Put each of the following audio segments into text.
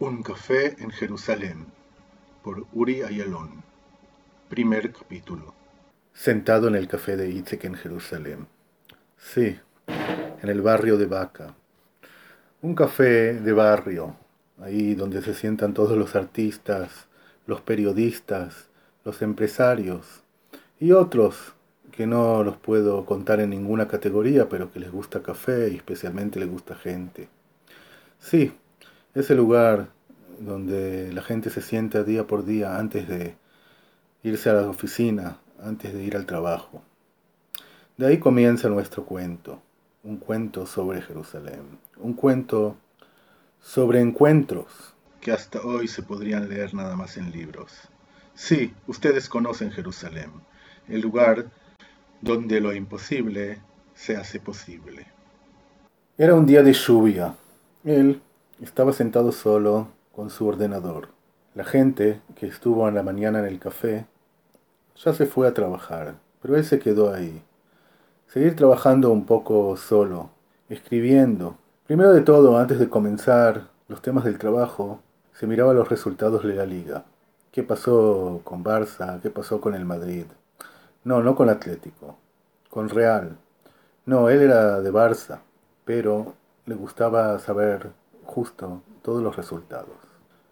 Un café en Jerusalén por Uri Ayalon. Primer capítulo. Sentado en el café de Itzek en Jerusalén. Sí, en el barrio de Baca. Un café de barrio, ahí donde se sientan todos los artistas, los periodistas, los empresarios y otros que no los puedo contar en ninguna categoría, pero que les gusta café y especialmente les gusta gente. Sí, ese lugar donde la gente se sienta día por día antes de irse a la oficina, antes de ir al trabajo. De ahí comienza nuestro cuento, un cuento sobre Jerusalén, un cuento sobre encuentros que hasta hoy se podrían leer nada más en libros. Sí, ustedes conocen Jerusalén, el lugar donde lo imposible se hace posible. Era un día de lluvia. Él estaba sentado solo con su ordenador. La gente que estuvo en la mañana en el café ya se fue a trabajar, pero él se quedó ahí. Seguir trabajando un poco solo, escribiendo. Primero de todo, antes de comenzar los temas del trabajo, se miraba los resultados de la liga. ¿Qué pasó con Barça? ¿Qué pasó con el Madrid? No, no con Atlético, con Real. No, él era de Barça, pero le gustaba saber justo todos los resultados.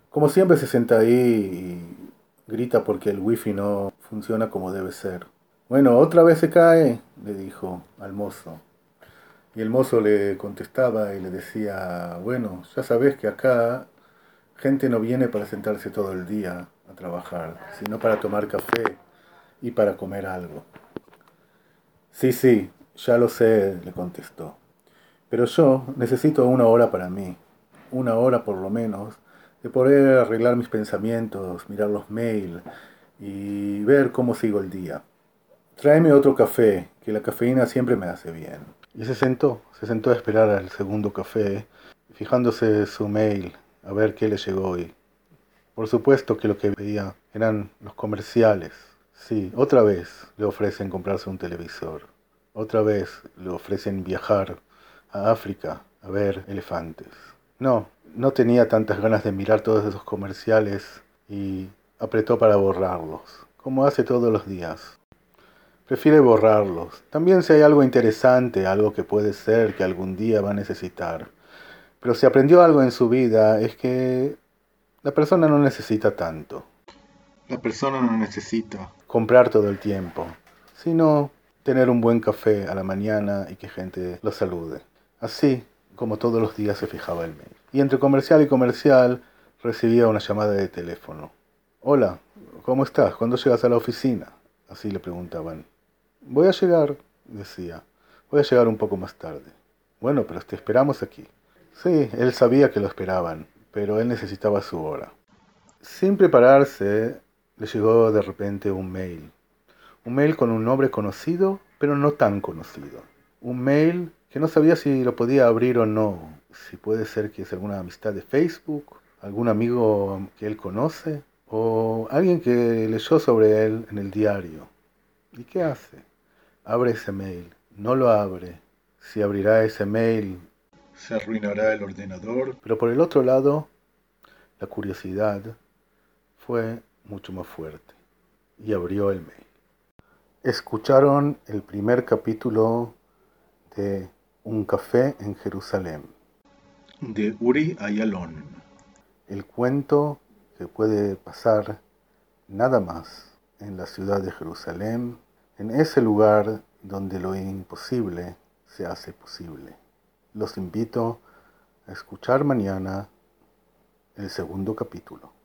Como siempre se sienta ahí y grita porque el wifi no funciona como debe ser. Bueno, otra vez se cae, le dijo al mozo. Y el mozo le contestaba y le decía, bueno, ya sabes que acá gente no viene para sentarse todo el día a trabajar, sino para tomar café y para comer algo. Sí, sí, ya lo sé, le contestó. Pero yo necesito una hora para mí, una hora por lo menos, de poder arreglar mis pensamientos, mirar los mails y ver cómo sigo el día. Tráeme otro café, que la cafeína siempre me hace bien. Y se sentó, se sentó a esperar al segundo café, fijándose su mail, a ver qué le llegó hoy. Por supuesto que lo que veía eran los comerciales Sí, otra vez le ofrecen comprarse un televisor. Otra vez le ofrecen viajar a África a ver elefantes. No, no tenía tantas ganas de mirar todos esos comerciales y apretó para borrarlos, como hace todos los días. Prefiere borrarlos. También si hay algo interesante, algo que puede ser que algún día va a necesitar. Pero si aprendió algo en su vida es que la persona no necesita tanto. La persona no necesita comprar todo el tiempo, sino tener un buen café a la mañana y que gente lo salude. Así como todos los días se fijaba el mail. Y entre comercial y comercial recibía una llamada de teléfono. Hola, ¿cómo estás? ¿Cuándo llegas a la oficina? Así le preguntaban. Voy a llegar, decía. Voy a llegar un poco más tarde. Bueno, pero te esperamos aquí. Sí, él sabía que lo esperaban, pero él necesitaba su hora. Sin prepararse, le llegó de repente un mail. Un mail con un nombre conocido, pero no tan conocido. Un mail que no sabía si lo podía abrir o no. Si puede ser que es alguna amistad de Facebook, algún amigo que él conoce, o alguien que leyó sobre él en el diario. ¿Y qué hace? Abre ese mail. No lo abre. Si abrirá ese mail, se arruinará el ordenador. Pero por el otro lado, la curiosidad fue mucho más fuerte y abrió el mail. Escucharon el primer capítulo de Un café en Jerusalén. De Uri Ayalon. El cuento que puede pasar nada más en la ciudad de Jerusalén, en ese lugar donde lo imposible se hace posible. Los invito a escuchar mañana el segundo capítulo.